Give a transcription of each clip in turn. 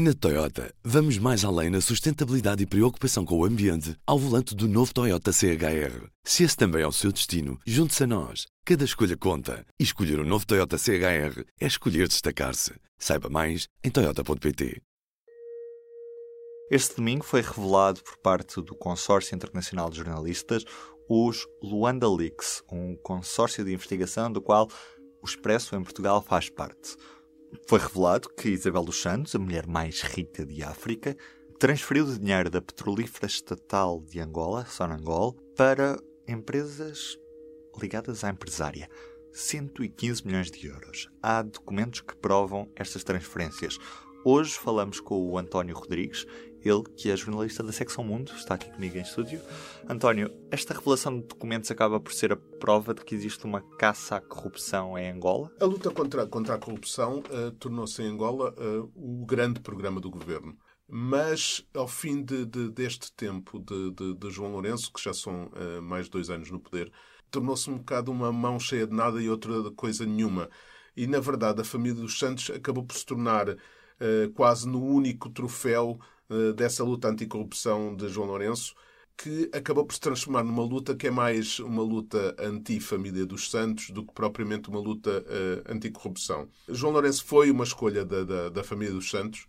Na Toyota, vamos mais além na sustentabilidade e preocupação com o ambiente ao volante do novo Toyota CHR. Se esse também é o seu destino, junte-se a nós. Cada escolha conta. E escolher o um novo Toyota CHR é escolher destacar-se. Saiba mais em Toyota.pt. Este domingo foi revelado por parte do Consórcio Internacional de Jornalistas os Luanda Leaks, um consórcio de investigação do qual o Expresso em Portugal faz parte. Foi revelado que Isabel dos Santos, a mulher mais rica de África, transferiu o dinheiro da petrolífera estatal de Angola, Sonangol, para empresas ligadas à empresária. 115 milhões de euros. Há documentos que provam estas transferências. Hoje falamos com o António Rodrigues, ele que é jornalista da Secção Mundo, está aqui comigo em estúdio. António, esta revelação de documentos acaba por ser a prova de que existe uma caça à corrupção em Angola? A luta contra, contra a corrupção uh, tornou-se em Angola uh, o grande programa do governo. Mas, ao fim de, de, deste tempo de, de, João Lourenço, que já são uh, mais de dois anos no poder, tornou-se um bocado uma mão cheia de nada e outra coisa nenhuma. E, na verdade, a família dos Santos acabou por se tornar quase no único troféu eh, dessa luta anticorrupção de João Lourenço, que acabou por se transformar numa luta que é mais uma luta anti-família dos Santos do que propriamente uma luta uh, anticorrupção. João Lourenço foi uma escolha da, da, da família dos Santos,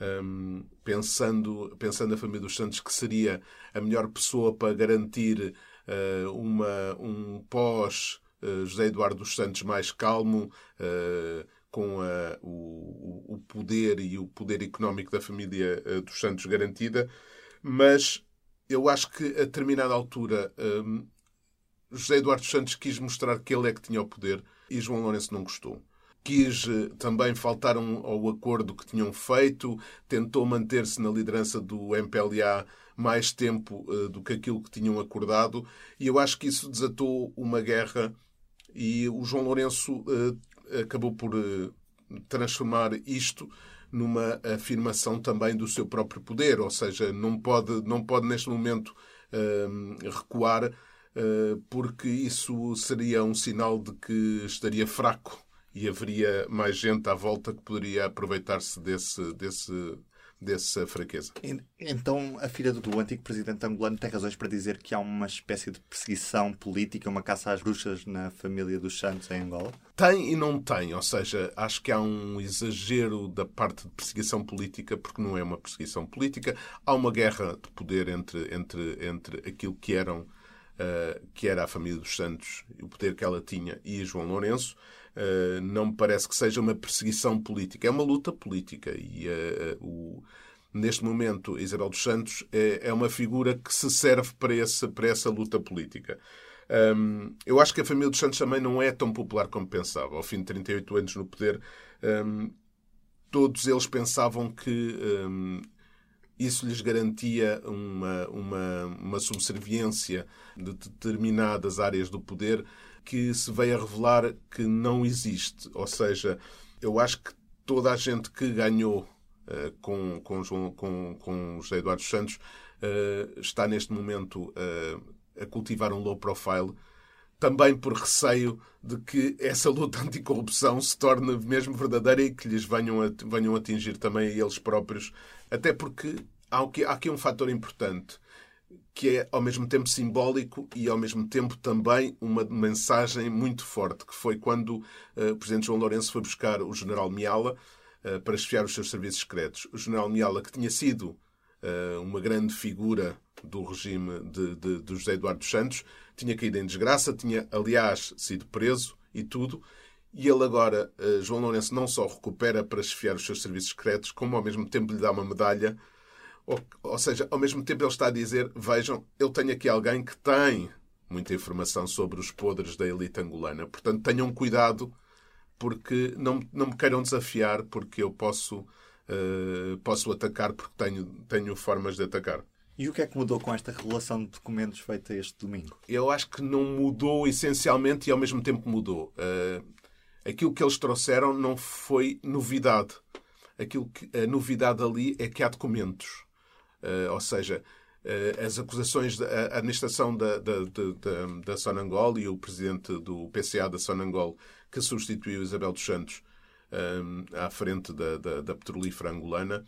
um, ehm, pensando, pensando a família dos Santos que seria a melhor pessoa para garantir uh, uma, um pós uh, José Eduardo dos Santos mais calmo, com a, o, o, poder e o poder económico da família uh, dos Santos garantida, mas eu acho que a determinada altura um, José Eduardo Santos quis mostrar que ele é que tinha o poder e João Lourenço não gostou. Quis uh, também faltar ao acordo que tinham feito, tentou manter-se na liderança do MPLA mais tempo uh, do que aquilo que tinham acordado, e eu acho que isso desatou uma guerra e o João Lourenço uh, acabou por uh, transformar isto numa afirmação também do seu próprio poder, ou seja, não pode, não pode neste momento uh, recuar porque isso seria um sinal de que estaria fraco e haveria mais gente à volta que poderia aproveitar-se desse, desse dessa fraqueza. Então, a filha do antigo presidente angolano tem razões para dizer que há uma espécie de perseguição política, uma caça às bruxas na família dos Santos em Angola? Tem e não tem. Ou seja, acho que há um exagero da parte de perseguição política, porque não é uma perseguição política. Há uma guerra de poder entre, entre, entre aquilo que eram. Uh, que era a família dos Santos, o poder que ela tinha, e João Lourenço, Uh, não me parece que seja uma perseguição política. É uma luta política. E uh, o, neste momento, Isabel dos Santos é, é, uma figura que se serve para, esse, para essa luta política. Um, eu acho que a família dos Santos também não é tão popular como pensava. Ao fim de 38 anos no poder, um, todos eles pensavam que um, isso lhes garantia uma, uma, uma subserviência de determinadas áreas do poder que se veio a revelar que não existe. Ou seja, eu acho que toda a gente que ganhou uh, com, com, João, com, com José Eduardo Santos uh, está neste momento uh, a cultivar um low profile, também por receio de que essa luta anticorrupção se torne mesmo verdadeira e que lhes venham, a, venham atingir também a eles próprios. Até porque há aqui, um fator importante que é ao mesmo tempo simbólico e ao mesmo tempo também uma mensagem muito forte, que foi quando uh, o Presidente João Lourenço foi buscar o General Miala uh, para esfiar os seus serviços secretos. O General Miala, que tinha sido uh, uma grande figura do regime de, de, de, José Eduardo Santos, tinha caído em desgraça, tinha, aliás, sido preso e tudo. E ele agora, João Lourenço, não só recupera para esfiar os seus serviços secretos, como ao mesmo tempo lhe dá uma medalha ou, ou seja, ao mesmo tempo ele está a dizer: vejam, eu tenho aqui alguém que tem muita informação sobre os podres da elite angolana. Portanto, tenham cuidado, porque não, não me queiram desafiar, porque eu posso, uh, posso atacar, porque tenho, tenho formas de atacar. E o que é que mudou com esta revelação de documentos feita este domingo? Eu acho que não mudou essencialmente e ao mesmo tempo mudou. Uh, aquilo que eles trouxeram não foi novidade. Aquilo que, a novidade ali é que há documentos. Uh, ou seja, uh, as acusações da administração da, da, da, da Sonangol e o presidente do PCA da Sonangol, que substituiu Isabel dos Santos à frente da, da, da petrolífera angolana,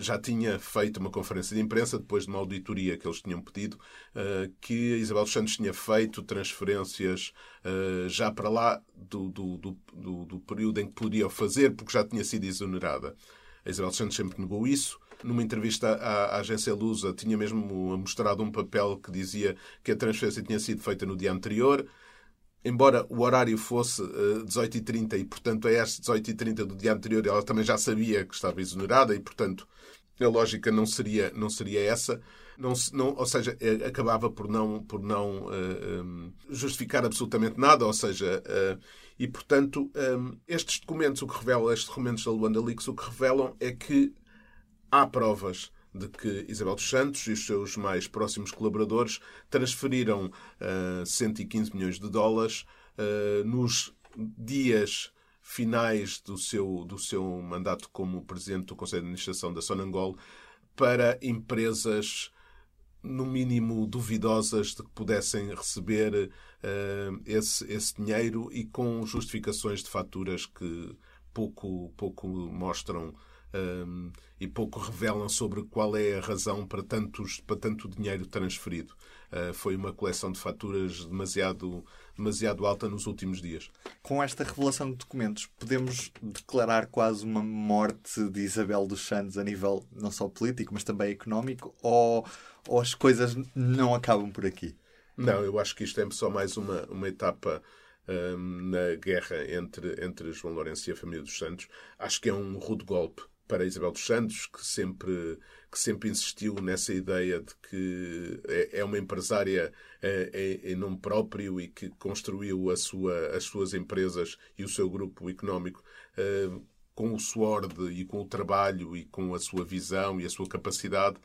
já tinha feito uma conferência de imprensa depois de uma auditoria que eles tinham pedido, uh, que a Isabel Santos tinha feito transferências uh, já para lá do, do, do, do, período em que podia fazer, porque já tinha sido exonerada. A Isabel Santos sempre negou isso. Numa entrevista à agência Lusa, tinha mesmo mostrado um papel que dizia que a transferência tinha sido feita no dia anterior embora o horário fosse uh, eh, 18h30 e, portanto, a este 18h30 do dia anterior ela também já sabia que estava exonerada e, portanto, a lógica não seria, não seria essa. Não, não, ou seja, eh, acabava por não, por não uh, eh, um, justificar absolutamente nada, ou seja, uh, e portanto, um, estes documentos, o que revelam, estes documentos da Luanda Leaks, o que revelam é que há provas de que Isabel dos Santos e os seus mais próximos colaboradores transferiram uh, 115 milhões de dólares uh, nos dias finais do seu, do seu mandato como presidente do Conselho de Administração da Sonangol para empresas no mínimo duvidosas de que pudessem receber uh, esse, esse dinheiro e com justificações de faturas que pouco, pouco mostram um, e pouco revelam sobre qual é a razão para, tantos, para tanto dinheiro transferido. Uh, foi uma coleção de faturas demasiado, demasiado alta nos últimos dias. Com esta revelação de documentos, podemos declarar quase uma morte de Isabel dos Santos a nível não só político, mas também económico? Ou, ou as coisas não acabam por aqui? Não, eu acho que isto é só mais uma, uma etapa na guerra entre, entre João Lourenço e a família dos Santos. Acho que é um rude golpe para Isabel dos Santos, que sempre, que sempre insistiu nessa ideia de que é, é uma empresária é, em nome próprio e que construiu a sua, as suas empresas e o seu grupo económico é, com o suor de, e com o trabalho e com a sua visão e a sua capacidade,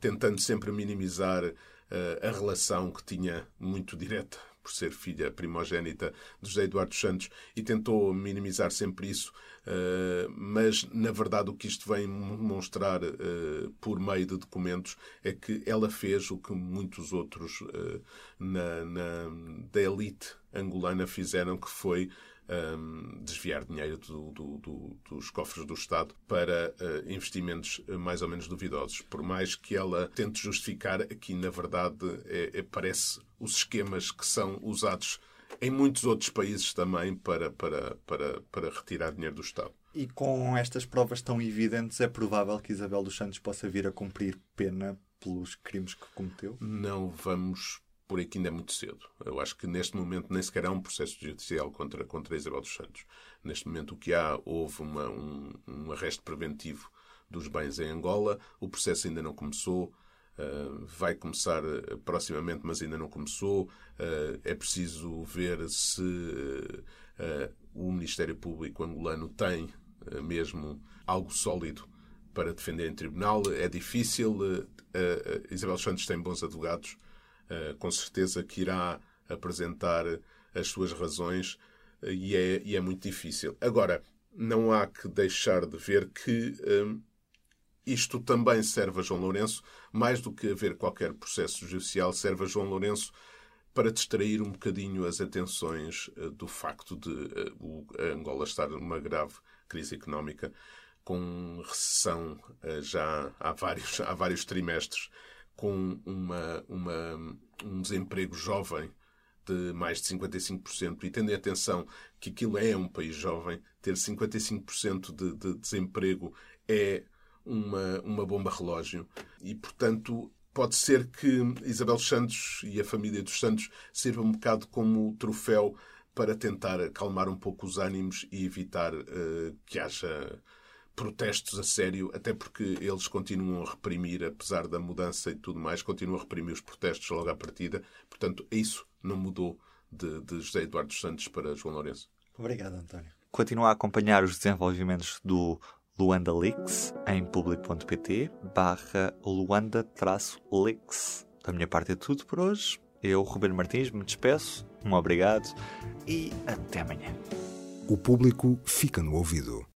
tentando sempre minimizar é, a relação que tinha muito direta por ser filha primogênita de José Eduardo Santos e tentou minimizar sempre isso eh, mas, na verdade, o que isto vem mostrar uh, por meio de documentos é que ela fez o que muitos outros uh, na, na, da elite angolana fizeram, que foi um, desviar dinheiro do, do, do, dos cofres do Estado para uh, investimentos mais ou menos duvidosos. Por mais que ela tente justificar, aqui na verdade é, é, parece os esquemas que são usados em muitos outros países também para, para, para, para retirar dinheiro do Estado. E com estas provas tão evidentes, é provável que Isabel dos Santos possa vir a cumprir pena pelos crimes que cometeu? Não vamos por aqui ainda é muito cedo. Eu acho que neste momento nem sequer há um processo judicial contra, contra Isabel dos Santos. Neste momento o que há, houve uma, um, um arresto preventivo dos bens em Angola, o processo ainda não começou, Uh, vai começar uh, proximamente, mas ainda não começou. Uh, é preciso ver se o Ministério Público angolano tem mesmo algo sólido para defender em tribunal. É difícil. Isabel Santos tem bons advogados. Com certeza que irá apresentar as suas razões e é, e é muito difícil. Agora, não há que deixar de ver que isto também serve a João Lourenço, mais do que haver qualquer processo judicial, serve a João Lourenço para distrair um bocadinho as atenções eh, do facto de eh, Angola estar numa grave crise económica, com recessão eh, já há vários, há vários trimestres, com uma, uma, um desemprego jovem de mais de 55%, e tendo em atenção que aquilo é um país jovem, ter 55% de, de desemprego é uma, uma bomba relógio. E, portanto, pode ser que Isabel Santos e a família dos Santos sirvam um bocado como troféu para tentar acalmar um pouco os ânimos e evitar uh, que haja protestos a sério, até porque eles continuam a reprimir, apesar da mudança e tudo mais, continuam a reprimir os protestos logo à partida. Portanto, isso não mudou de, de José Eduardo Santos para João Lourenço. Obrigado, António. Continua a acompanhar os desenvolvimentos do Luanda Leaks em público.pt barra Luanda-Leaks. Da minha parte é tudo por hoje. Eu, Ruben Martins, me despeço. Um obrigado e até amanhã. O público fica no ouvido.